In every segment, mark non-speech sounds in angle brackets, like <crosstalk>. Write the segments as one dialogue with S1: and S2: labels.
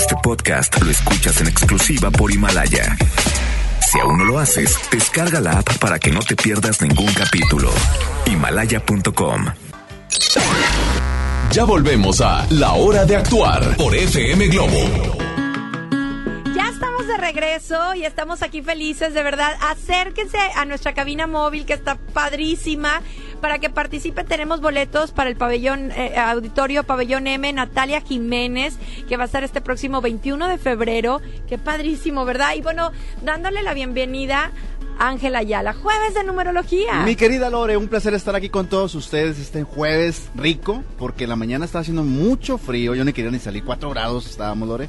S1: Este podcast lo escuchas en exclusiva por Himalaya. Si aún no lo haces, descarga la app para que no te pierdas ningún capítulo. Himalaya.com.
S2: Ya volvemos a La Hora de Actuar por FM Globo.
S3: Regreso y estamos aquí felices, de verdad. Acérquense a nuestra cabina móvil que está padrísima. Para que participe tenemos boletos para el pabellón eh, auditorio Pabellón M Natalia Jiménez, que va a estar este próximo 21 de febrero. Qué padrísimo, ¿verdad? Y bueno, dándole la bienvenida Ángela Ayala, jueves de numerología.
S4: Mi querida Lore, un placer estar aquí con todos ustedes este jueves rico, porque la mañana está haciendo mucho frío, yo no quería ni salir, 4 grados estábamos, Lore.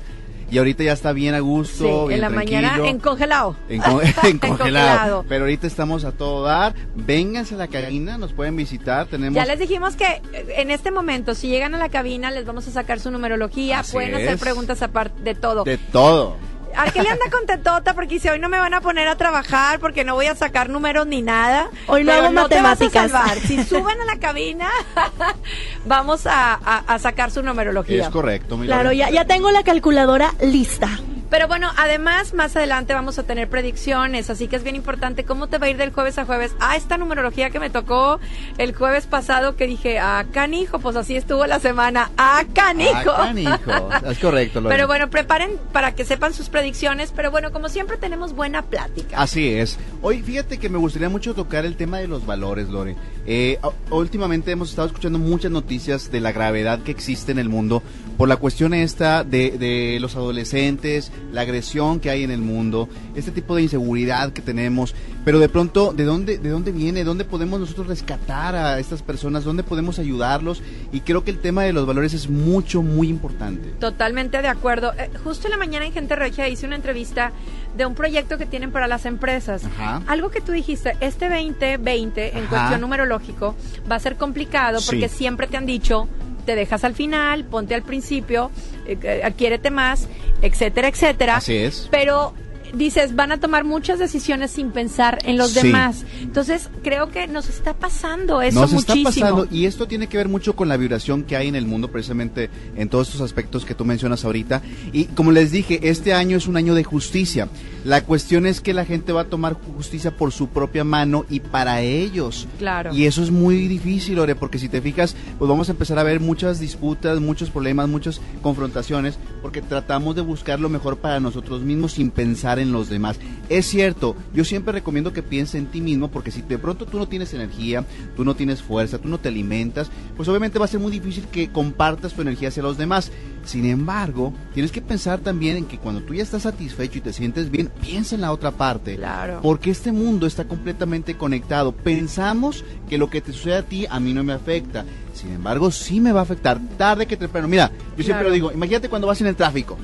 S4: Y ahorita ya está bien a gusto.
S3: Sí,
S4: bien
S3: en la mañana en congelado. <laughs>
S4: En, <laughs> con- en congelado.
S3: congelado.
S4: Pero ahorita estamos a todo dar. Vénganse a la cabina, nos pueden visitar. Tenemos.
S3: Ya les dijimos que eh, en este momento, si llegan a la cabina, les vamos a sacar su numerología.
S4: Así
S3: Pueden hacer preguntas aparte de todo.
S4: De todo.
S3: Arqueli anda contentota porque dice, hoy no me van a poner a trabajar porque no voy a sacar números ni nada.
S5: Hoy no
S3: Pero
S5: hago
S3: te vas a
S5: matemáticas.
S3: salvar. Si <laughs> suben a la cabina, <laughs> vamos a, a- a sacar su numerología.
S4: Es correcto, mi
S5: Claro, ya, ya tengo la calculadora lista.
S3: Pero bueno, además, más adelante vamos a tener predicciones, así que es bien importante cómo te va a ir del jueves a jueves. Ah, esta numerología que me tocó el jueves pasado que dije, ah, canijo, pues así estuvo la semana. Ah, canijo.
S4: Ah, canijo. Es correcto, Lore.
S3: Pero bueno, preparen para que sepan sus predicciones, pero bueno, como siempre tenemos buena plática.
S4: Así es. Hoy fíjate que me gustaría mucho tocar el tema de los valores, Lore. Eh, últimamente hemos estado escuchando muchas noticias de la gravedad que existe en el mundo por la cuestión esta de, de los adolescentes, la agresión que hay en el mundo, este tipo de inseguridad que tenemos. Pero de pronto, ¿de dónde, de dónde viene? ¿Dónde podemos nosotros rescatar a estas personas? ¿Dónde podemos ayudarlos? Y creo que el tema de los valores es mucho, muy importante.
S3: Totalmente de acuerdo. Eh, justo en la mañana en Gente Regia hice una entrevista de un proyecto que tienen para las empresas.
S4: Ajá.
S3: Algo que tú dijiste, este 2020 en
S4: Ajá.
S3: cuestión numerológico va a ser complicado porque
S4: Sí.
S3: siempre te han dicho, te dejas al final, ponte al principio, eh, eh, adquiérete más, etcétera, etcétera.
S4: Así es.
S3: Pero dices, van a tomar muchas decisiones sin pensar en los
S4: Sí.
S3: demás. Entonces, creo que nos está pasando eso
S4: Nos
S3: muchísimo.
S4: está pasando y esto tiene que ver mucho con la vibración que hay en el mundo precisamente en todos estos aspectos que tú mencionas ahorita y como les dije este año es un año de justicia la cuestión es que la gente va a tomar justicia por su propia mano y para ellos
S3: Claro.
S4: y eso es muy difícil Lore porque si te fijas pues vamos a empezar a ver muchas disputas muchos problemas muchas confrontaciones porque tratamos de buscar lo mejor para nosotros mismos sin pensar en los demás es cierto yo siempre recomiendo que pienses en ti mismo porque si de pronto tú no tienes energía tú no tienes fuerza tú no te alimentas pues obviamente va a ser muy difícil que compartas tu energía hacia los demás sin embargo tienes que pensar también en que cuando tú ya estás satisfecho y te sientes bien piensa en la otra parte
S3: Claro.
S4: porque este mundo está completamente conectado. Pensamos que lo que te sucede a ti a mí no me afecta. Sin embargo, sí me va a afectar tarde que temprano. Mira, yo siempre lo digo, imagínate cuando vas en el tráfico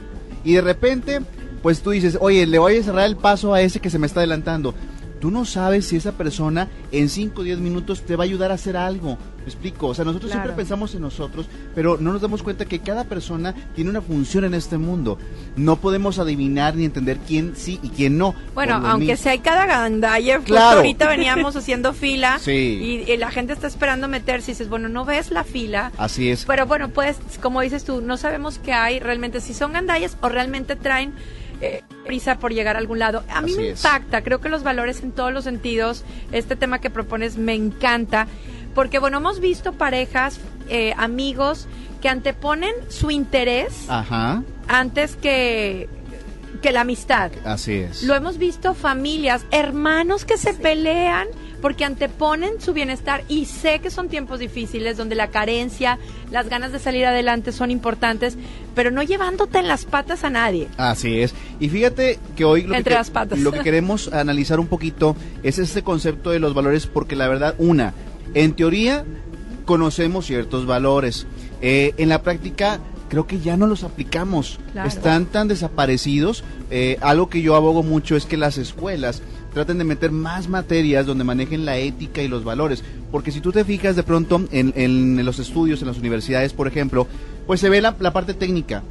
S4: y de repente, pues tú dices, oye, le voy a cerrar el paso a ese que se me está adelantando. Tú no sabes si esa persona en 5 o 10 minutos te va a ayudar a hacer algo. ¿Me explico? O sea, nosotros
S3: Claro.
S4: siempre pensamos en nosotros, pero no nos damos cuenta que cada persona tiene una función en este mundo. No podemos adivinar ni entender quién sí y quién no.
S3: Bueno, aunque
S4: mismo-
S3: sea hay cada gandalle,
S4: Claro.
S3: ahorita <laughs> veníamos haciendo fila
S4: Sí.
S3: y, y la gente está esperando meterse y dices, bueno, no ves la fila.
S4: Así es.
S3: Pero bueno, pues, como dices tú, no sabemos qué hay realmente, si son gandallas o realmente traen eh, prisa por llegar a algún lado. A mí
S4: Así
S3: me
S4: es.
S3: impacta, creo que los valores en todos los sentidos, este tema que propones me encanta, porque bueno, hemos visto parejas, eh, amigos, que anteponen su interés
S4: Ajá,
S3: antes que, que la amistad.
S4: así es.
S3: Lo hemos visto familias, hermanos que se pelean porque anteponen su bienestar y sé que son tiempos difíciles donde la carencia, las ganas de salir adelante son importantes, pero no llevándote en las patas a nadie.
S4: Así es. Y fíjate que hoy lo,
S3: Entre
S4: que,
S3: las patas.
S4: lo que queremos analizar un poquito es este concepto de los valores porque la verdad, una, en teoría conocemos ciertos valores. Eh, en la práctica creo que ya no los aplicamos.
S3: Claro.
S4: Están tan desaparecidos. Eh, algo que yo abogo mucho es que las escuelas traten de meter más materias donde manejen la ética y los valores. Porque si tú te fijas de pronto en, en los estudios, en las universidades, por ejemplo, pues se ve la, la parte técnica.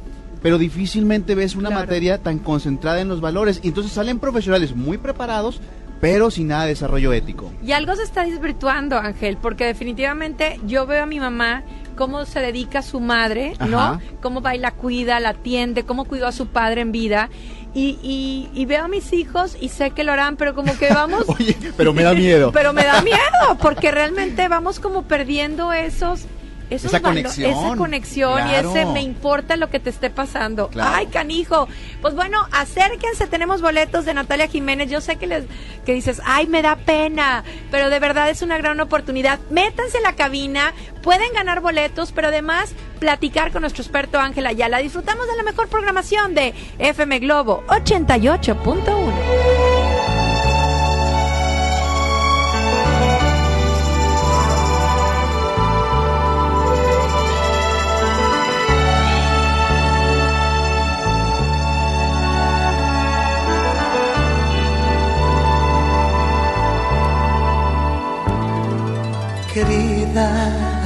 S4: Pero difícilmente ves una
S3: Claro.
S4: materia tan concentrada en los valores. Y entonces salen profesionales muy preparados, pero sin nada de desarrollo ético.
S3: Y algo se está desvirtuando, Ángel, porque definitivamente yo veo a mi mamá cómo se dedica a su madre, ¿no? Cómo va y la cuida, la atiende, cómo cuidó a su padre en vida. Y, y, y veo a mis hijos y sé que lo harán, pero como que vamos... <laughs>
S4: Oye, pero me da miedo. <laughs>
S3: pero me da miedo, porque realmente vamos como perdiendo esos... esos
S4: Esa
S3: valo-
S4: conexión,
S3: esa conexión
S4: claro.
S3: y ese me importa lo que te esté pasando.
S4: Claro.
S3: Ay, canijo. Pues bueno, acérquense, tenemos boletos de Natalia Jiménez. Yo sé que les que dices, "Ay, me da pena", pero de verdad es una gran oportunidad. Métanse en la cabina, pueden ganar boletos, pero además platicar con nuestro experto Ángel Ayala. Disfrutamos de la mejor programación de FM Globo 88.1.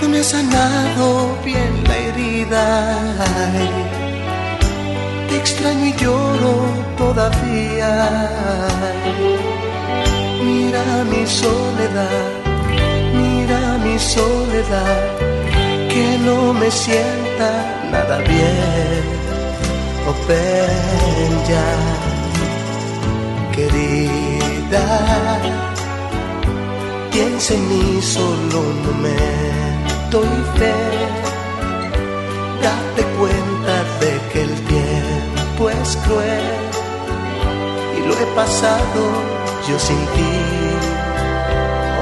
S6: no me ha sanado bien la herida. Te extraño y lloro todavía. Mira mi soledad, mira mi soledad, que no me sienta nada bien. Oh, ven ya, querida. Piensa en mí solo un momento Date cuenta de que el tiempo es cruel y lo he pasado yo sin ti.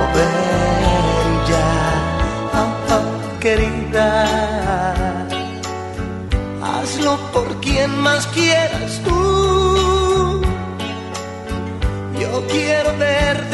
S6: Oh, ya, oh, oh, querida. Hazlo por quien más quieras tú. Yo quiero ver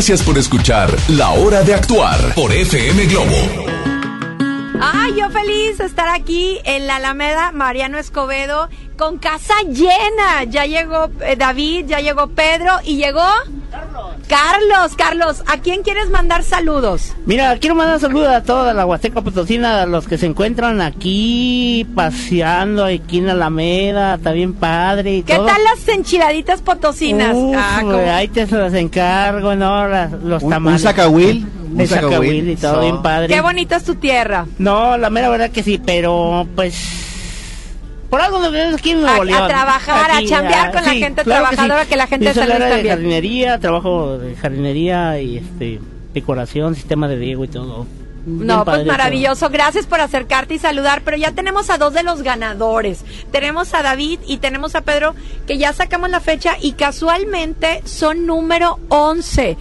S2: Gracias por escuchar La Hora de Actuar por FM Globo.
S3: Ay, yo feliz estar aquí en la Alameda Mariano Escobedo con casa llena. Ya llegó eh, David, ya llegó Pedro y llegó Carlos. Carlos, ¿a quién quieres mandar saludos?
S7: Mira, quiero mandar saludos a toda la Huasteca Potosina, a los que se encuentran aquí paseando aquí en Alameda, está bien padre. Y
S3: ¿Qué
S7: todo.
S3: tal las enchiladitas potosinas?
S7: Uf,
S3: Ah,
S7: ahí te las encargo, ¿no? Las- los
S4: Un, un
S7: tamales.
S4: Un
S7: de zacahuil y todo
S4: So.
S7: bien padre.
S3: Qué bonita es tu tierra.
S7: No, la mera verdad que sí, pero pues por algo nos venimos aquí en Nuevo
S3: A- a
S7: León.
S3: trabajar, a chambear con la gente trabajadora, que la gente
S7: Yo soy
S3: salga
S7: el área de jardinería, trabajo de jardinería y este decoración, sistema de riego y todo. Bien
S3: No, pues
S7: todo.
S3: maravilloso. Gracias por acercarte y saludar. Pero ya tenemos a dos de los ganadores. Tenemos a David y tenemos a Pedro, que ya sacamos la fecha y casualmente son número 11.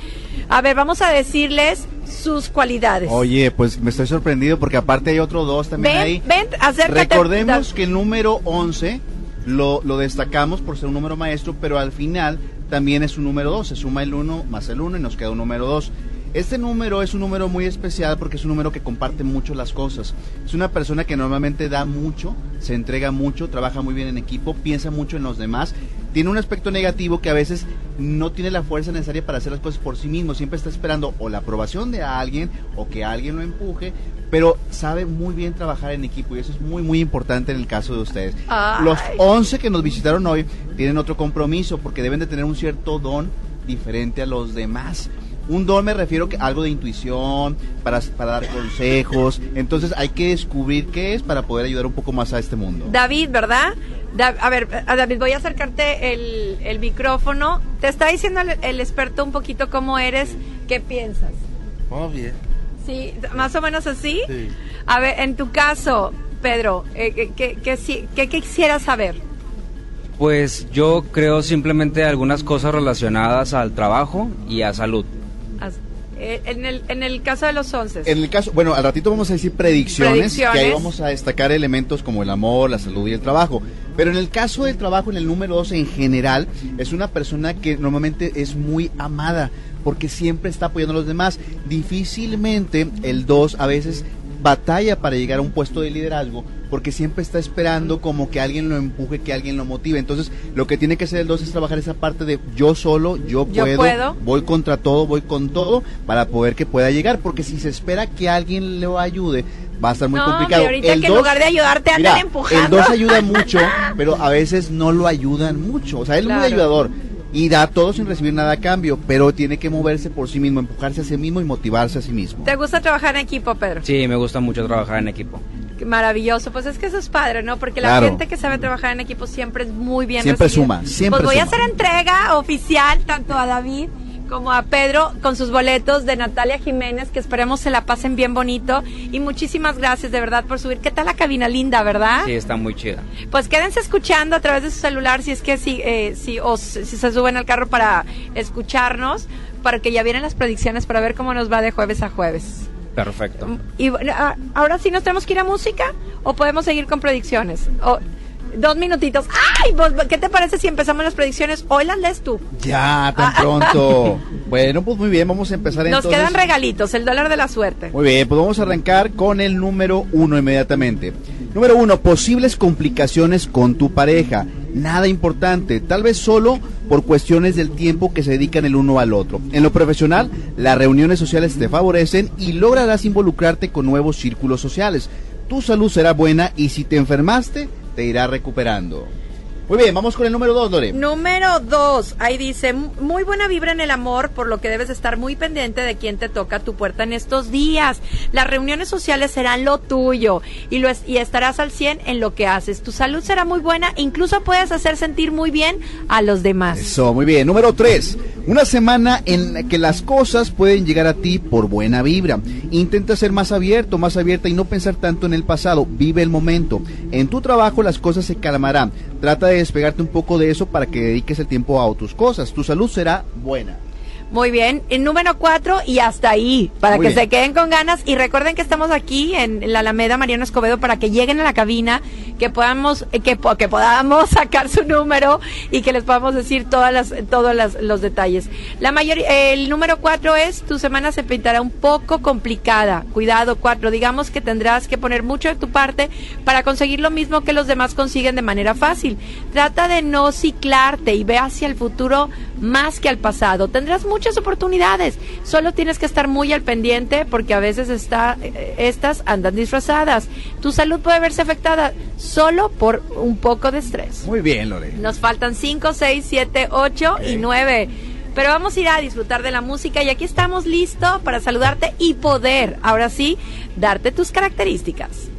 S3: A ver, vamos a decirles sus cualidades.
S4: Oye, pues me estoy sorprendido porque aparte hay otros dos también
S3: ven,
S4: ahí.
S3: ven, acércate.
S4: Recordemos que el número 11 lo, lo destacamos por ser un número maestro, pero al final también es un número 2. Se suma el 1 más el 1 y nos queda un número 2. Este número es un número muy especial porque es un número que comparte mucho las cosas. Es una persona que normalmente da mucho, se entrega mucho, trabaja muy bien en equipo, piensa mucho en los demás. Tiene un aspecto negativo que a veces no tiene la fuerza necesaria para hacer las cosas por sí mismo. Siempre está esperando o la aprobación de alguien o que alguien lo empuje, pero sabe muy bien trabajar en equipo y eso es muy, muy importante en el caso de ustedes.
S3: Ay.
S4: Los 11 que nos visitaron hoy tienen otro compromiso porque deben de tener un cierto don diferente a los demás. Un don me refiero a algo de intuición, para, para dar consejos. Entonces hay que descubrir qué es para poder ayudar un poco más a este mundo.
S3: David, ¿verdad? Da- a ver, a David, voy a acercarte el, el micrófono. Te está diciendo el, el experto un poquito cómo eres, qué piensas.
S8: Oh, bien.
S3: Sí, más o menos así.
S8: Sí.
S3: A ver, en tu caso, Pedro, eh, ¿qué, qué, qué quisieras saber?
S9: Pues yo creo simplemente algunas cosas relacionadas al trabajo y a salud.
S3: Eh, en, el, en el caso de los once.
S4: En el caso, bueno, al ratito vamos a decir predicciones,
S3: Predicciones.
S4: que ahí vamos a destacar elementos como el amor, la salud y el trabajo. Pero en el caso del trabajo, en el número 2 en general, es una persona que normalmente es muy amada, porque siempre está apoyando a los demás. Difícilmente el 2 a veces batalla para llegar a un puesto de liderazgo, porque siempre está esperando como que alguien lo empuje, que alguien lo motive. Entonces, lo que tiene que hacer el 2 es trabajar esa parte de yo solo, yo
S3: Yo
S4: puedo,
S3: puedo.
S4: voy contra todo, voy con todo para poder que pueda llegar, porque si se espera que alguien lo ayude, va a estar muy
S3: No,
S4: complicado.
S3: ahorita
S4: El
S3: que en lugar de ayudarte andan
S4: mira,
S3: empujando.
S4: El 2 ayuda <laughs> mucho, pero a veces no lo ayudan mucho. O sea, él es muy ayudador y da todo sin recibir nada a cambio, pero tiene que moverse por sí mismo, empujarse a sí mismo y motivarse a sí mismo.
S3: ¿Te gusta trabajar en equipo, Pedro?
S9: Sí, me gusta mucho trabajar en equipo.
S3: Maravilloso, pues es que eso es padre, ¿no? Porque la
S4: Claro.
S3: gente que sabe trabajar en equipo siempre es muy bien
S4: Siempre
S3: recibida.
S4: suma, siempre
S3: Pues voy a hacer entrega oficial tanto a David como a Pedro con sus boletos de Natalia Jiménez, que esperemos se la pasen bien bonito. Y muchísimas gracias de verdad por subir. ¿Qué tal la cabina linda, verdad?
S9: Sí, está muy chida.
S3: Pues quédense escuchando a través de su celular si es que si, eh, si, o si si se suben al carro para escucharnos, para que ya vienen las predicciones para ver cómo nos va de jueves a jueves.
S9: Perfecto.
S3: Y bueno, a- ahora sí nos tenemos que ir a música o podemos seguir con predicciones. O, dos minutitos. ¡Ay! ¿Qué te parece si empezamos las predicciones? Hoy las lees tú.
S4: Ya, tan pronto. <laughs> bueno, pues muy bien, vamos a empezar
S3: Nos
S4: entonces.
S3: quedan regalitos, el dólar de la suerte.
S4: Muy bien, pues vamos a arrancar con el número uno inmediatamente. Número uno, posibles complicaciones con tu pareja. Nada importante, tal vez solo por cuestiones del tiempo que se dedican el uno al otro. En lo profesional, las reuniones sociales te favorecen y lograrás involucrarte con nuevos círculos sociales. Tu salud será buena y si te enfermaste, te irá recuperando. Muy bien, vamos con el número dos, Lore.
S3: Número dos, ahí dice, muy buena vibra en el amor, por lo que debes estar muy pendiente de quién te toca tu puerta en estos días. Las reuniones sociales serán lo tuyo y, lo es- y estarás al 100 en lo que haces. Tu salud será muy buena, incluso puedes hacer sentir muy bien a los demás.
S4: Eso, muy bien. Número 3. Una semana en la que las cosas pueden llegar a ti por buena vibra. Intenta ser más abierto, más abierta y no pensar tanto en el pasado. Vive el momento. En tu trabajo las cosas se calmarán. Trata de despegarte un poco de eso para que dediques el tiempo a tus cosas. Tu salud será buena.
S3: Muy bien, el número cuatro y hasta ahí, para
S4: Muy
S3: que
S4: bien.
S3: se queden con ganas y recuerden que estamos aquí en la Alameda Mariano Escobedo para que lleguen a la cabina, que podamos, que, que podamos <laughs> sacar su número y que les podamos decir todas las, todos las- los detalles. La mayoría, el número cuatro es tu semana se pintará un poco complicada. Cuidado, cuatro. Digamos que tendrás que poner mucho de tu parte para conseguir lo mismo que los demás consiguen de manera fácil. Trata de no ciclarte y ve hacia el futuro más que al pasado. Tendrás muchas oportunidades. Solo tienes que estar muy al pendiente porque a veces está, eh, estas andan disfrazadas. Tu salud puede verse afectada solo por un poco de estrés.
S4: Muy bien, Lore.
S3: Nos faltan 5, 6, 7, 8 y 9. Pero vamos a ir a disfrutar de la música y aquí estamos listos para saludarte y poder, ahora sí, darte tus características.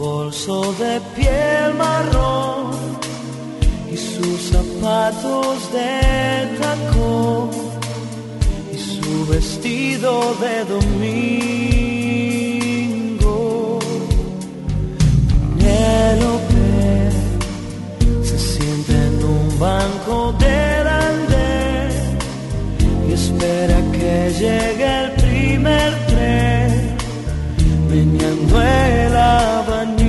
S10: Bolso de piel marrón y sus zapatos de tacón y su vestido de domingo. Penélope se siente en un banco del andén y espera que llegue el meneando el abanico.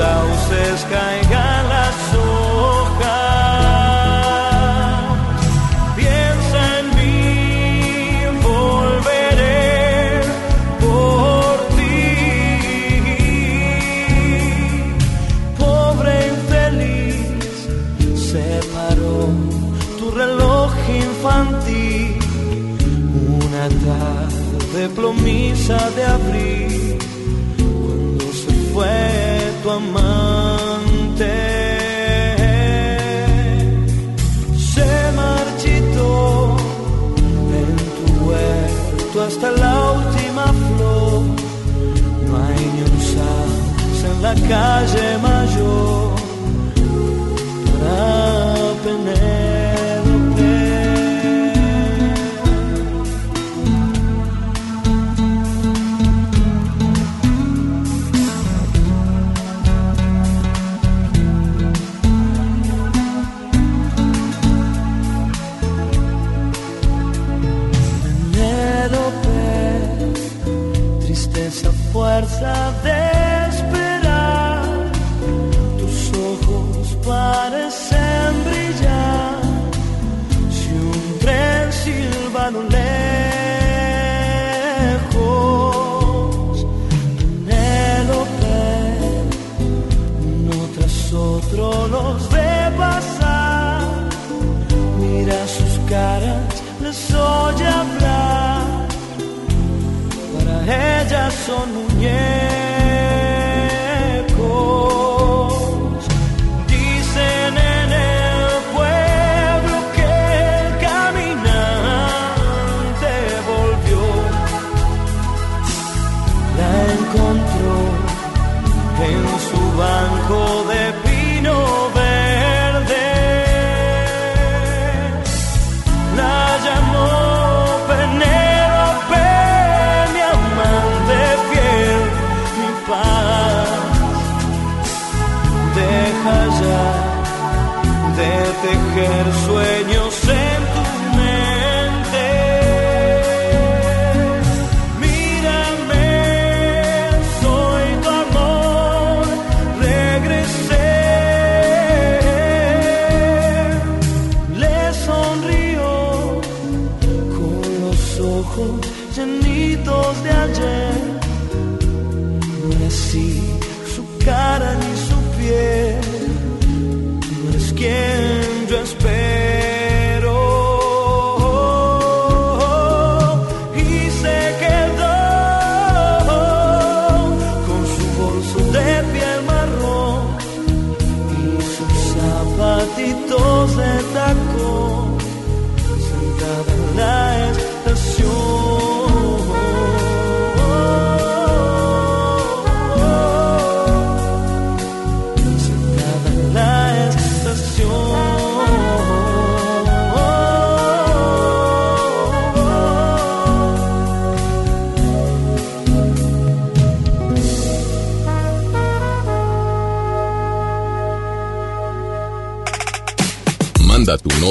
S10: Sauces caigan las hojas. Piensa en mí, volveré por ti. Pobre infeliz, se paró tu reloj infantil. Una tarde plomiza de abril, Cajemar. Parecen brillar. Si un tren silba a lo lejos, Penélope, uno tras otro los ve pasar. Mira sus caras, les oye hablar. Para ellas son muñecos.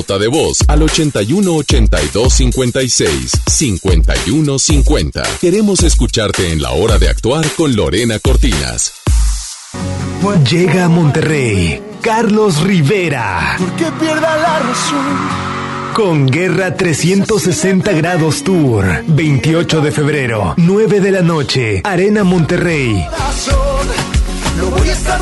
S2: Nota de voz al 81 82 56 51 50. Queremos escucharte en la hora de actuar con Lorena Cortinas.
S8: Llega a Monterrey Carlos Rivera.
S10: ¿Por qué pierda la razón?
S8: Con Guerra 360 Grados Tour. 28 de febrero, 9 de la noche. Arena Monterrey.
S10: Lo voy a estar.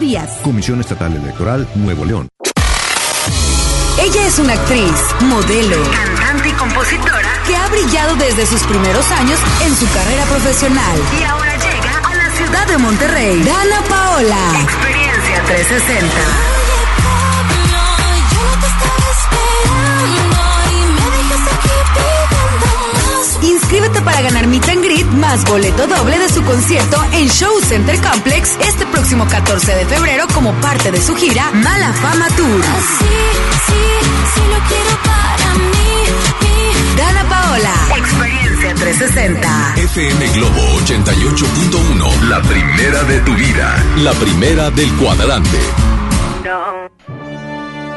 S11: días.
S12: Comisión Estatal Electoral Nuevo León.
S13: Ella es una actriz, modelo, cantante y compositora que ha brillado desde sus primeros años en su carrera profesional. Y ahora llega a la ciudad de Monterrey. Dana Paola. Experiencia 360. Inscríbete para ganar Meet and Greet más boleto doble de su concierto en Show Center Complex este próximo 14 de febrero como parte de su gira Mala Fama Tour. Dana Paola, Experiencia 360.
S2: FM Globo 88.1, la primera de tu vida, la primera del cuadrante.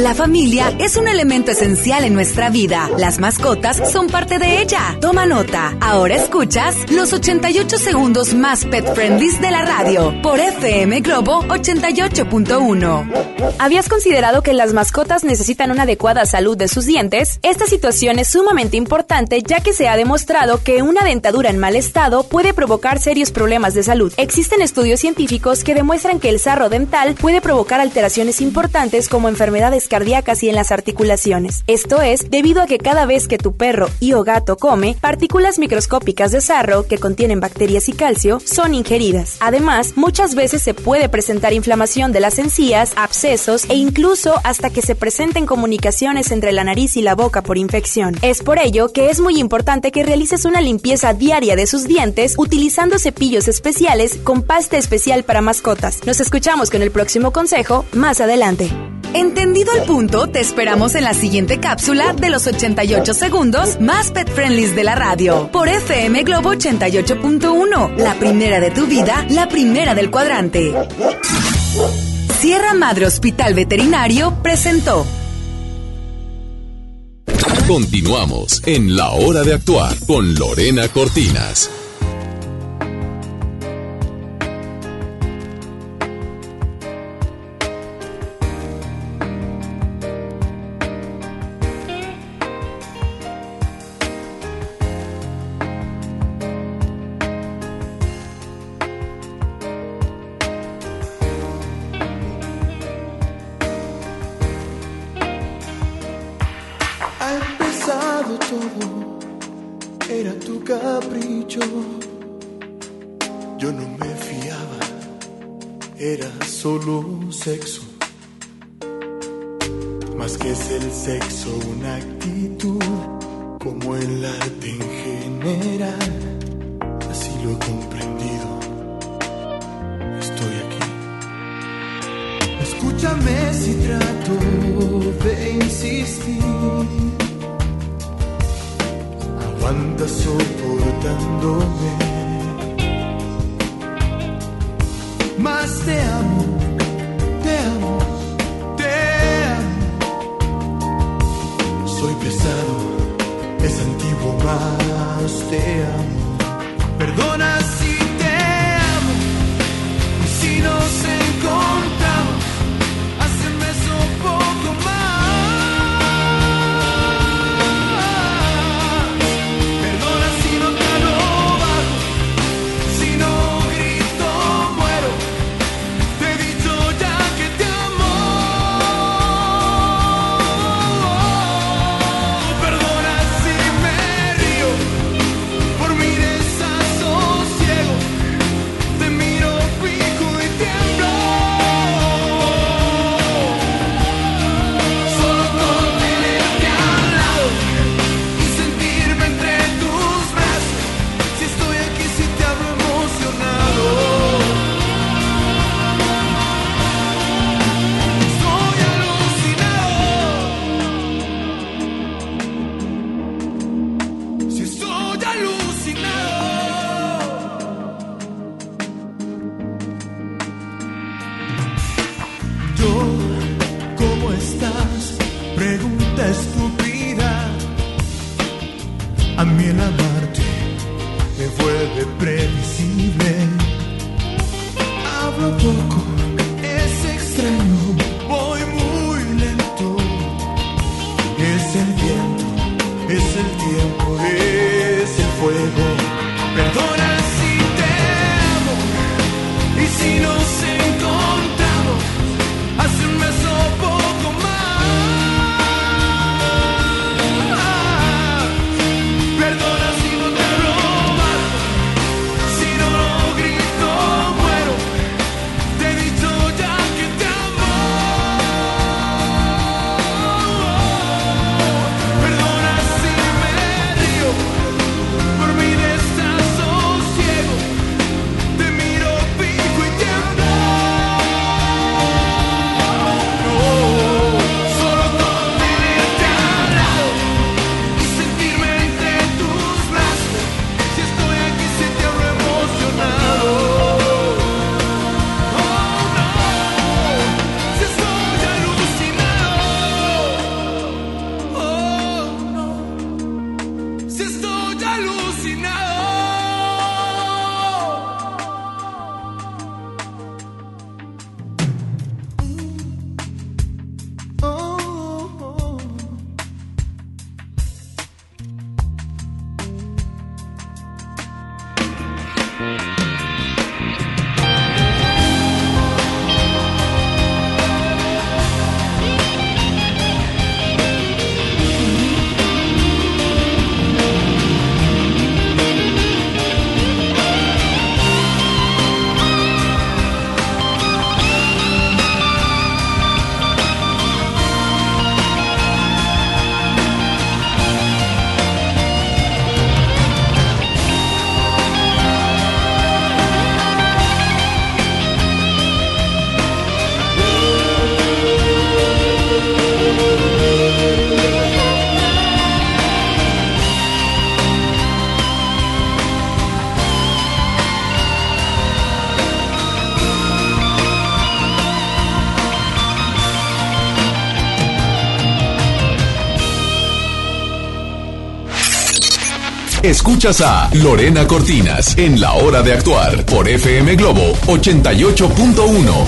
S13: La familia es un elemento esencial en nuestra vida. Las mascotas son parte de ella. Toma nota. Ahora escuchas los 88 segundos más pet friendly de la radio por FM Globo 88.1.
S14: ¿Habías considerado que las mascotas necesitan una adecuada salud de sus dientes? Esta situación es sumamente importante ya que se ha demostrado que una dentadura en mal estado puede provocar serios problemas de salud. Existen estudios científicos que demuestran que el sarro dental puede provocar alteraciones importantes como enfermedades cardíacas y en las articulaciones. Esto es debido a que cada vez que tu perro y o gato come, partículas microscópicas de sarro que contienen bacterias y calcio son ingeridas. Además, muchas veces se puede presentar inflamación de las encías, abscesos e incluso hasta que se presenten comunicaciones entre la nariz y la boca por infección. Es por ello que es muy importante que realices una limpieza diaria de sus dientes utilizando cepillos especiales con pasta especial para mascotas. Nos escuchamos con el próximo consejo más adelante.
S13: Entendido el punto, te esperamos en la siguiente cápsula de los 88 segundos más pet friendly de la radio. Por FM Globo 88.1, la primera de tu vida, la primera del cuadrante. Sierra Madre Hospital Veterinario presentó.
S2: Continuamos en La Hora de Actuar con Lorena Cortinas.
S15: más te. Perdona
S2: Escuchas a Lorena Cortinas en La Hora de Actuar por FM Globo 88.1.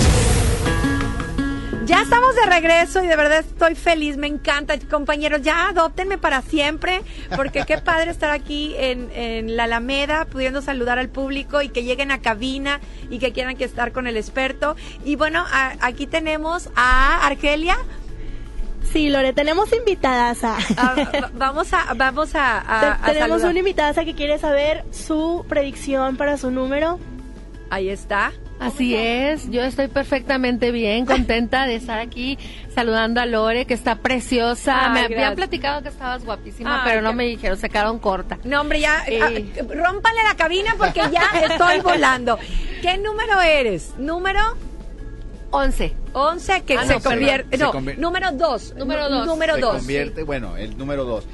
S3: Ya estamos de regreso y de verdad estoy feliz, me encanta, compañeros, ya adoptenme para siempre, porque qué padre estar aquí en, la Alameda, pudiendo saludar al público y que lleguen a cabina y que quieran que estar con el experto. Y bueno, aquí tenemos a Argelia
S5: sí, Lore, tenemos invitadas a... <laughs>
S3: Ah, vamos a... Vamos a,
S5: tenemos una invitada que quiere saber su predicción para su número.
S3: Ahí está.
S16: Así es, yo estoy perfectamente bien, contenta de estar aquí saludando a Lore, que está preciosa. Me
S3: gracias.
S16: habían platicado que estabas guapísima, pero no me dijeron, se quedaron corta.
S3: No, hombre, ya,
S16: eh.
S3: Ah, rómpale la cabina porque ya estoy volando. ¿Qué número eres? ¿Número?
S16: 11.
S3: 11 que
S16: Ah,
S3: se
S16: no, perdón.
S3: convierte.
S4: Se
S3: No,
S4: convier-
S3: número 2.
S16: Número dos.
S3: Número
S4: se
S3: 2.
S4: convierte, bueno, el número 2.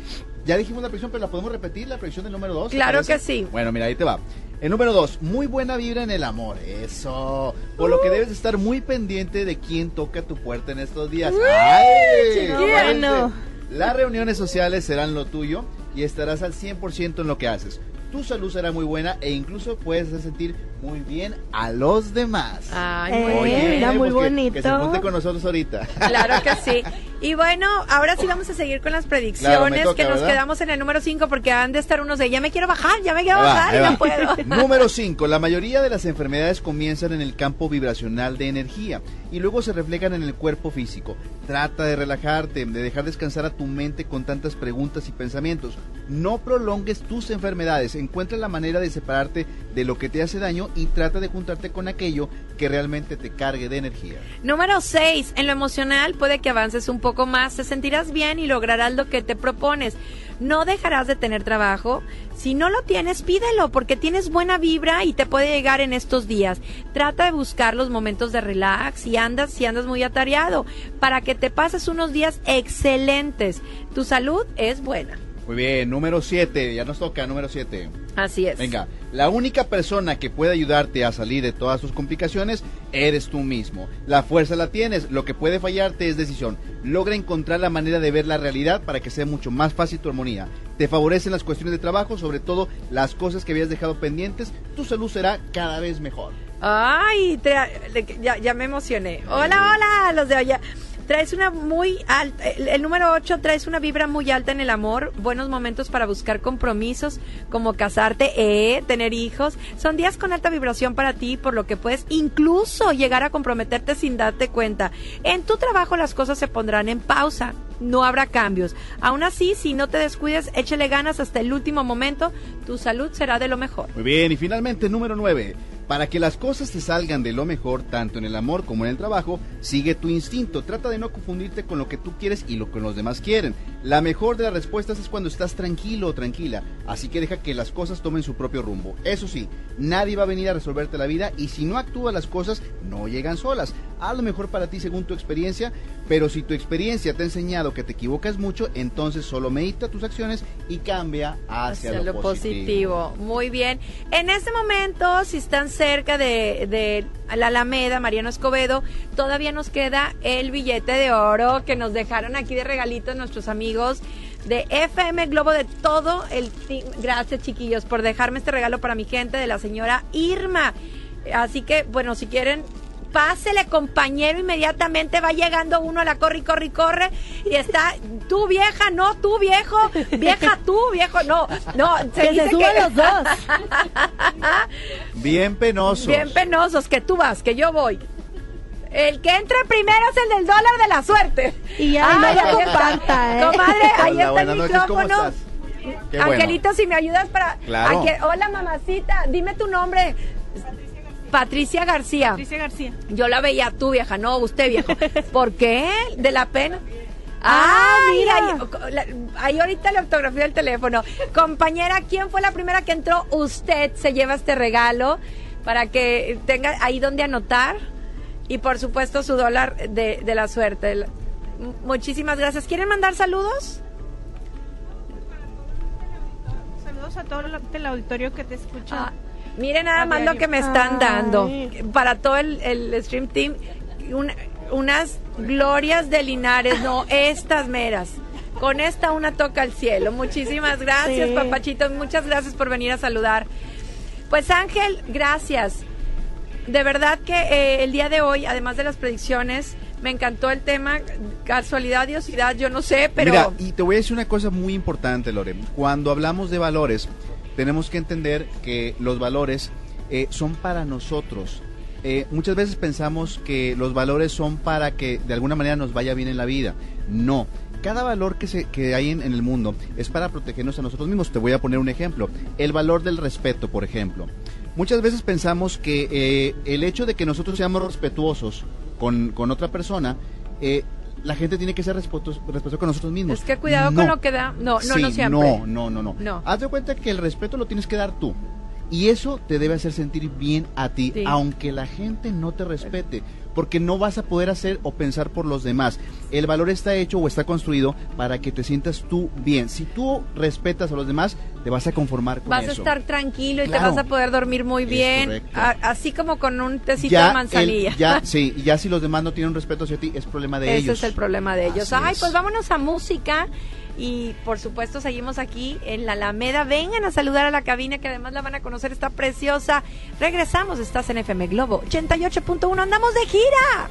S4: Ya dijimos la predicción, pero la podemos repetir, la predicción del número 2.
S3: Claro que sí.
S4: Bueno, mira, ahí te va. El número 2, muy buena vibra en el amor. Eso. Por lo que debes estar muy pendiente de quién toca tu puerta en estos días.
S3: Uy,
S4: ¡Ay! Bueno. Las reuniones sociales serán lo tuyo y estarás al 100% en lo que haces. Tu salud será muy buena e incluso puedes sentir muy bien a los demás.
S3: Ay,
S5: Eh,
S3: muy bien.
S5: mira, muy
S4: pues que-
S5: bonito.
S4: Que se junte con nosotros ahorita.
S3: Claro que sí. <laughs> Y bueno, ahora sí vamos a seguir con las predicciones
S4: Claro, toca,
S3: que nos
S4: ¿verdad?
S3: quedamos en el número 5 porque han de estar unos de ya me quiero bajar, ya me quiero
S4: va,
S3: bajar y no puedo. <laughs>
S4: Número 5. La mayoría de las enfermedades comienzan en el campo vibracional de energía y luego se reflejan en el cuerpo físico. Trata de relajarte, de dejar descansar a tu mente con tantas preguntas y pensamientos. No prolongues tus enfermedades. Encuentra la manera de separarte de lo que te hace daño y trata de juntarte con aquello que realmente te cargue de energía.
S3: Número 6. En lo emocional puede que avances un poco más, te sentirás bien y lograrás lo que te propones. No dejarás de tener trabajo. Si no lo tienes, pídelo porque tienes buena vibra y te puede llegar en estos días. Trata de buscar los momentos de relax y andas si andas muy atareado para que te pases unos días excelentes. Tu salud es buena.
S4: Muy bien, número 7. Ya nos toca, número 7.
S3: Así es.
S4: Venga, la única persona que puede ayudarte a salir de todas tus complicaciones eres tú mismo. La fuerza la tienes, lo que puede fallarte es decisión. Logra encontrar la manera de ver la realidad para que sea mucho más fácil tu armonía. Te favorecen las cuestiones de trabajo, sobre todo las cosas que habías dejado pendientes. Tu salud será cada vez mejor.
S3: Ay, te- ya, ya me emocioné. Hola, hola, los de allá. Traes una muy alta, el, número 8 traes una vibra muy alta en el amor, buenos momentos para buscar compromisos como casarte, eh, tener hijos. Son días con alta vibración para ti, por lo que puedes incluso llegar a comprometerte sin darte cuenta. En tu trabajo las cosas se pondrán en pausa, no habrá cambios. Aún así, si no te descuides, échale ganas hasta el último momento, tu salud será de lo mejor.
S4: Muy bien, y finalmente número 9. Para que las cosas te salgan de lo mejor, tanto en el amor como en el trabajo, sigue tu instinto. Trata de no confundirte con lo que tú quieres y lo que los demás quieren. La mejor de las respuestas es cuando estás tranquilo o tranquila. Así que deja que las cosas tomen su propio rumbo. Eso sí, nadie va a venir a resolverte la vida y si no actúas las cosas, no llegan solas. Haz lo mejor para ti según tu experiencia, pero si tu experiencia te ha enseñado que te equivocas mucho, entonces solo medita tus acciones y cambia hacia,
S3: hacia lo positivo. Muy bien. En este momento, si están cerca de, de la Alameda, Mariano Escobedo, todavía nos queda el billete de oro que nos dejaron aquí de regalitos nuestros amigos de FM Globo de todo el team. Gracias, chiquillos, por dejarme este regalo para mi gente de la señora Irma. Así que, bueno, si quieren pásele compañero inmediatamente va llegando uno a la corre y corre y corre y está tú vieja no tú viejo vieja tú viejo no no se
S5: Que se
S3: dice
S5: suban los dos. <laughs>
S4: Bien penosos.
S3: bien penosos que tú vas que yo voy el que entra primero es el del dólar de la suerte
S5: Y ya lo
S3: está.
S5: comparta, ¿eh?
S3: comadre ahí
S4: Hola,
S3: está el
S4: buenas noches, ¿cómo
S3: micrófono
S4: bueno.
S3: Angelito si me ayudas para
S4: Claro.
S3: Hola mamacita dime tu nombre Patricia García
S17: Patricia García.
S3: Yo la veía tú, vieja, no, usted, viejo. <laughs> ¿Por qué? ¿De la pena? Ah, mira, ahí, ahorita le ortografía el teléfono. Compañera, ¿quién fue la primera que entró? Usted se lleva este regalo para que tenga ahí donde anotar. Y por supuesto su dólar de, de la suerte. Muchísimas gracias. ¿Quieren mandar saludos?
S17: Saludos a todo el- el auditorio que te escucha.
S3: Ah, Miren nada
S17: A
S3: más lo que me están dando para todo el, el Stream Team. un- unas glorias de Linares, no, <laughs> estas meras. Con esta una toca al cielo. Muchísimas gracias,
S5: Sí.
S3: papachito. Muchas gracias por venir a saludar. Pues Ángel, gracias. De verdad que eh, el día de hoy, además de las predicciones, me encantó el tema. Casualidad, diosidad, yo no sé, pero...
S4: Mira, y te voy a decir una cosa muy importante, Lore. Cuando hablamos de valores, tenemos que entender que los valores eh, son para nosotros. Eh, muchas veces pensamos que los valores son para que de alguna manera nos vaya bien en la vida. No. Cada valor que, se, que hay en, el mundo es para protegernos a nosotros mismos. Te voy a poner un ejemplo. El valor del respeto, por ejemplo. Muchas veces pensamos que eh, el hecho de que nosotros seamos respetuosos con, con otra persona, la gente tiene que ser respetuoso, respetuoso con nosotros mismos.
S3: Es que cuidado
S4: No.
S3: con lo que da. No, no,
S4: Sí,
S3: no siempre.
S4: No, no, no, no.
S3: No.
S4: Haz de cuenta que el respeto lo tienes que dar tú. Y eso te debe hacer sentir bien a ti,
S3: Sí.
S4: aunque la gente no te respete, porque no vas a poder hacer o pensar por los demás. El valor está hecho o está construido para que te sientas tú bien. Si tú respetas a los demás, te vas a conformar con
S3: Vas
S4: eso.
S3: a estar tranquilo y
S4: Claro.
S3: te vas a poder dormir muy bien, a- así como con un tecito
S4: ya
S3: de manzanilla.
S4: el- ya, <laughs> sí, ya si los demás no tienen respeto hacia ti, es problema de
S3: Ese
S4: ellos.
S3: es el problema de ellos.
S4: Así
S3: Ay,
S4: es.
S3: pues vámonos a música. Y por supuesto seguimos aquí en la Alameda. Vengan a saludar a la cabina que además la van a conocer, está preciosa. Regresamos, estás en FM Globo 88.1, andamos de gira.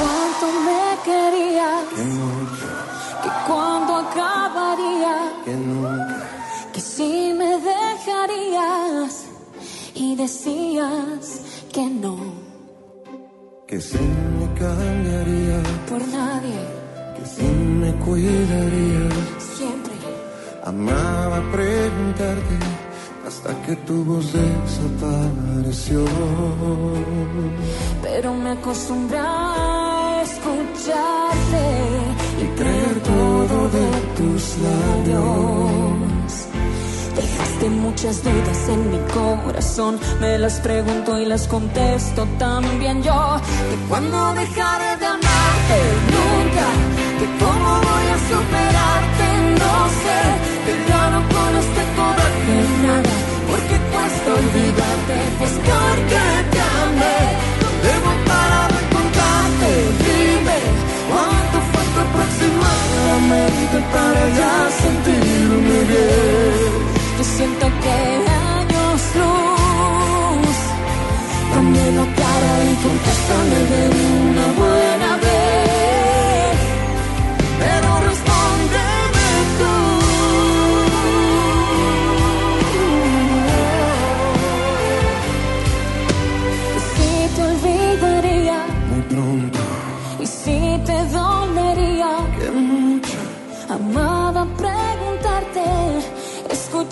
S18: cuánto me querías, que cuando acabaría,
S15: Que nunca,
S18: que si me dejarías y decías que no
S15: que si me cambiaría,
S18: por nadie,
S15: que si me cuidaría.
S18: siempre.
S15: Amaba preguntarte hasta que tu voz desapareció.
S18: Pero me acostumbré a escucharte
S15: Y creer todo de tus labios.
S18: Dejaste muchas dudas en mi corazón, me las pregunto y las contesto también yo. Que cuando dejaré de amarte nunca, que cómo voy a superarte, siento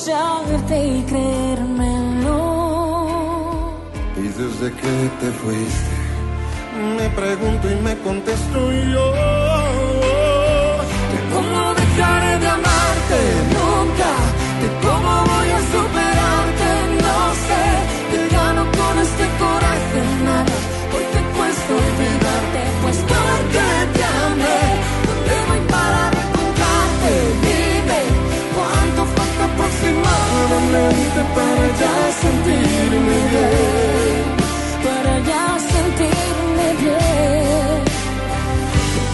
S18: escucharte y creérmelo.
S15: Y desde que te fuiste, me pregunto y me contesto yo.
S18: Que cómo dejaré de amarte nunca, que cómo voy a superarte, no sé. Aproximadamente para ya sentirme bien, para ya sentirme bien.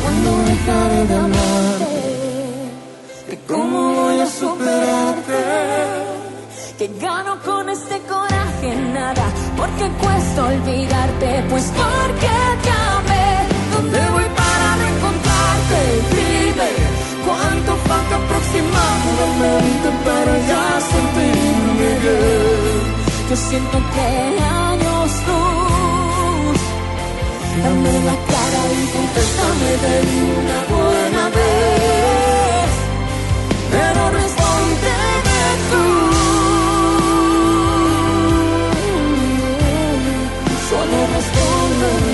S18: Cuando dejaré de amarte, que cómo voy a superarte, que gano con este coraje nada, porque cuesta olvidarte, pues porque te amé. ¿Dónde voy para encontrarte? Dime cuánto falta aproximadamente para ya sentirme Yo siento que años luz. Dame la cara y contéstame de una buena vez. Pero respóndeme tú. Solo respóndeme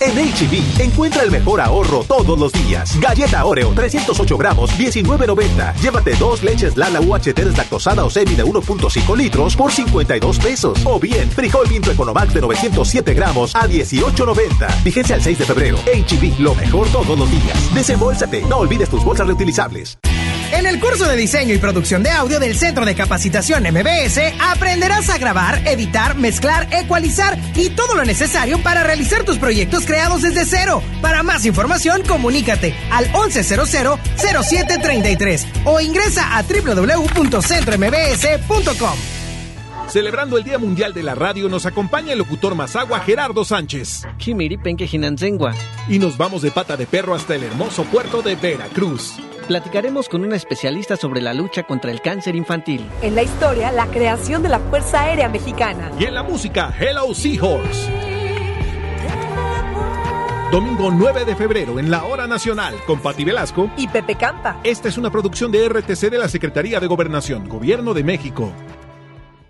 S19: En HB, encuentra el mejor ahorro todos los días. Galleta Oreo, 308 gramos, 19.90. Llévate dos leches Lala UHT deslactosada o semi de 1.5 litros por 52 pesos. O bien, frijol pinto Economax de 907 gramos a 18.90. Vigencia al 6 de febrero. HB, lo mejor todos los días. Desembolsate, no olvides tus bolsas reutilizables.
S20: En el curso de diseño y producción de audio del Centro de Capacitación MBS aprenderás a grabar, editar, mezclar, ecualizar y todo lo necesario para realizar tus proyectos creados desde cero. Para más información, comunícate al 1100-0733 o ingresa a www.centrombs.com.
S21: Celebrando el Día Mundial de la Radio, nos acompaña el locutor Mazagua Gerardo Sánchez. Y nos vamos de pata de perro hasta el hermoso puerto de Veracruz.
S22: Platicaremos con una especialista sobre la lucha contra el cáncer infantil.
S23: En la historia, la creación de la Fuerza Aérea Mexicana.
S21: Y en la música, Hello Seahorse. Domingo 9 de febrero en la Hora Nacional con Pati Velasco
S23: y Pepe Campa.
S21: Esta es una producción de RTC de la Secretaría de Gobernación, Gobierno de México.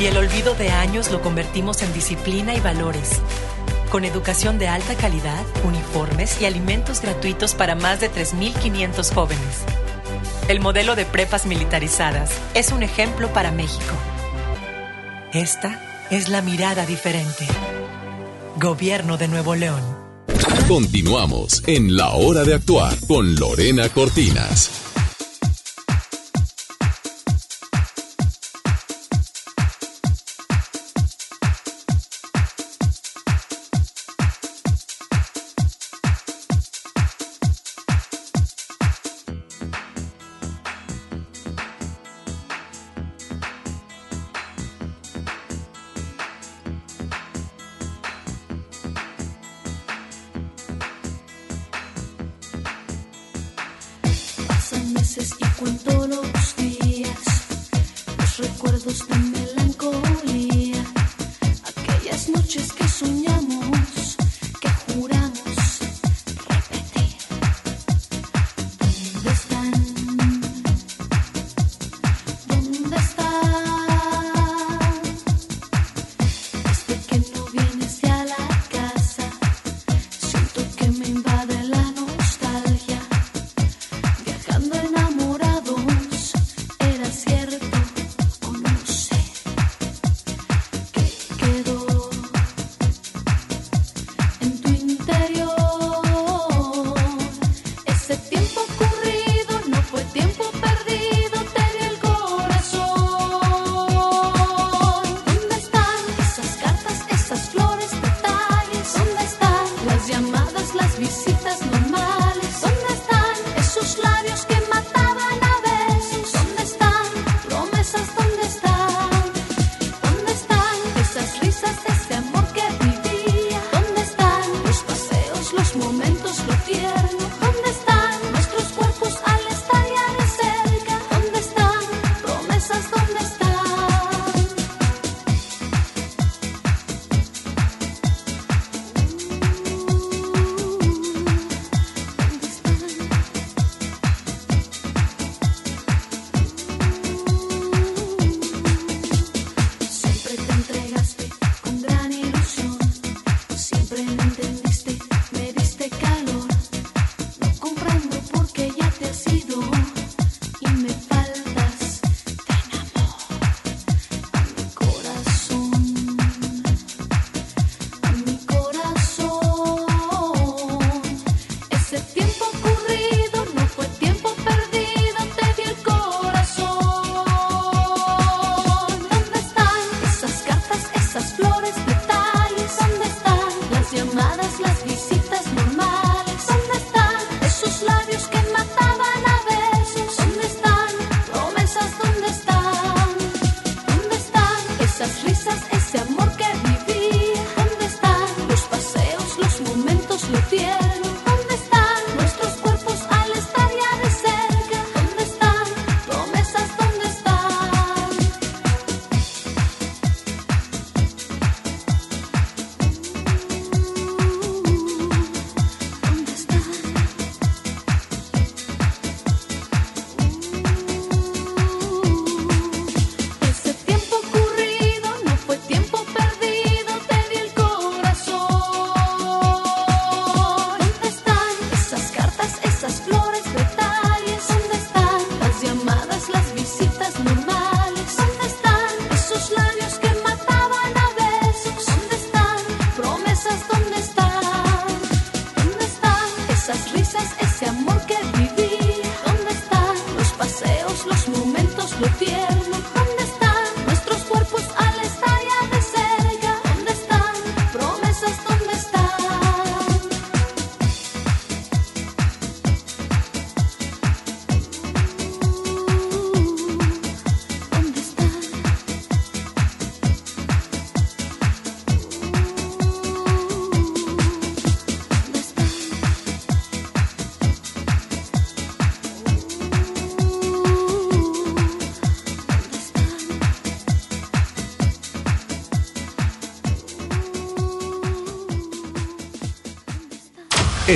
S24: y el olvido de años lo convertimos en disciplina y valores. Con educación de alta calidad, uniformes y alimentos gratuitos para más de 3.500 jóvenes. El modelo de prepas militarizadas es un ejemplo para México. Esta es la mirada diferente. Gobierno de Nuevo León.
S25: Continuamos en La Hora de Actuar con Lorena Cortinas.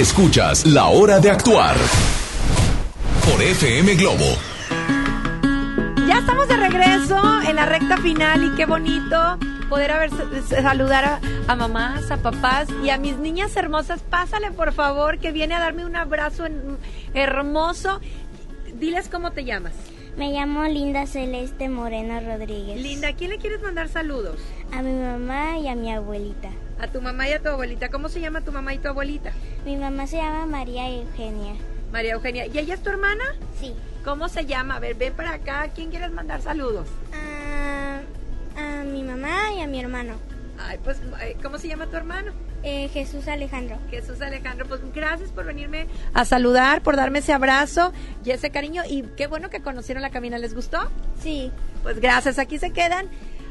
S2: Escuchas La Hora de Actuar por FM Globo.
S3: Ya estamos de regreso en la recta final y qué bonito poder haber saludar a, a mamás, a papás y a mis niñas hermosas. Pásale por favor que viene a darme un abrazo en- hermoso. Diles cómo te llamas.
S26: Me llamo Linda Celeste Moreno Rodríguez.
S3: Linda, ¿a quién le quieres mandar saludos?
S26: A mi mamá y a mi abuelita.
S3: A tu mamá y a tu abuelita. ¿Cómo se llama tu mamá y tu abuelita?
S26: Mi mamá se llama María Eugenia.
S3: María Eugenia. ¿Y ella es tu hermana?
S26: Sí.
S3: ¿Cómo se llama? A ver, ven para acá. ¿A quién quieres mandar saludos?
S26: A, a mi mamá y a mi hermano.
S3: Ay, pues, eh, ¿cómo se llama tu hermano?
S26: Eh, Jesús Alejandro.
S3: Jesús Alejandro, pues gracias por venirme a saludar, por darme ese abrazo y ese cariño. Y qué bueno que conocieron la cabina. ¿Les gustó?
S26: Sí.
S3: Pues gracias, aquí se quedan.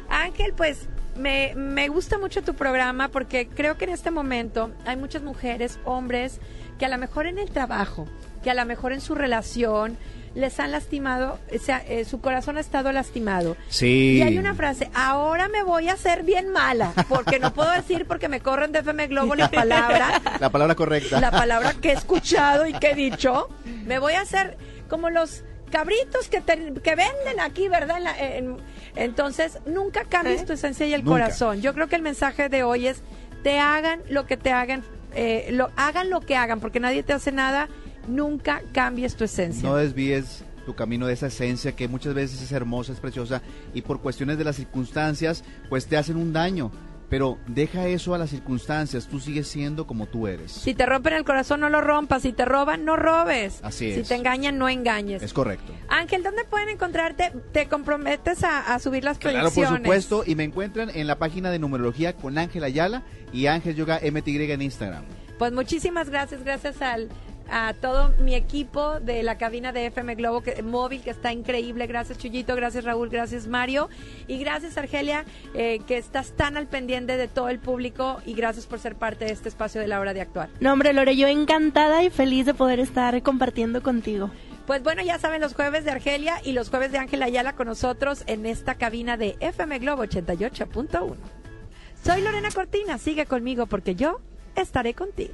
S3: Ángel, pues me, me gusta mucho tu programa porque creo que en este momento hay muchas mujeres, hombres, que a lo mejor en el trabajo, que a lo mejor en su relación les han lastimado, o sea, eh, su corazón ha estado lastimado.
S4: Sí.
S3: Y hay una frase, ahora me voy a hacer bien mala, porque no puedo decir porque me corren de FM Globo la palabra, <laughs>
S4: La palabra correcta.
S3: la palabra que he escuchado y que he dicho, me voy a hacer como los cabritos que, te- que venden aquí, ¿verdad? En la- en- entonces, nunca cambies tu esencia y el
S4: Nunca.
S3: corazón. Yo creo que el mensaje de hoy es, te hagan lo que te hagan, eh, lo, hagan lo que hagan, porque nadie te hace nada, nunca cambies tu esencia.
S4: No desvíes tu camino de esa esencia que muchas veces es hermosa, es preciosa y por cuestiones de las circunstancias pues te hacen un daño. Pero deja eso a las circunstancias, tú sigues siendo como tú eres.
S3: Si te rompen el corazón, no lo rompas. Si te roban, no robes.
S4: Así
S3: Si
S4: es.
S3: te engañan, no engañes.
S4: Es correcto.
S3: Ángel, ¿dónde pueden encontrarte? ¿Te comprometes a, a subir las
S4: Claro, por
S3: proyecciones?
S4: supuesto, y me encuentran en la página de numerología con Ángel Ayala y Ángel Yoga MTY en Instagram.
S3: Pues muchísimas gracias, gracias al a todo mi equipo de la cabina de FM Globo que, móvil que está increíble. Gracias Chuyito, gracias Raúl, gracias Mario y gracias Argelia eh, que estás tan al pendiente de todo el público y gracias por ser parte de este espacio de la hora de actuar.
S5: No, hombre, Lore, yo encantada y feliz de poder estar compartiendo contigo.
S3: Pues bueno, ya saben los jueves de Argelia y los jueves de Ángela Ayala con nosotros en esta cabina de FM Globo 88.1. Soy Lorena Cortina, sigue conmigo porque yo estaré contigo.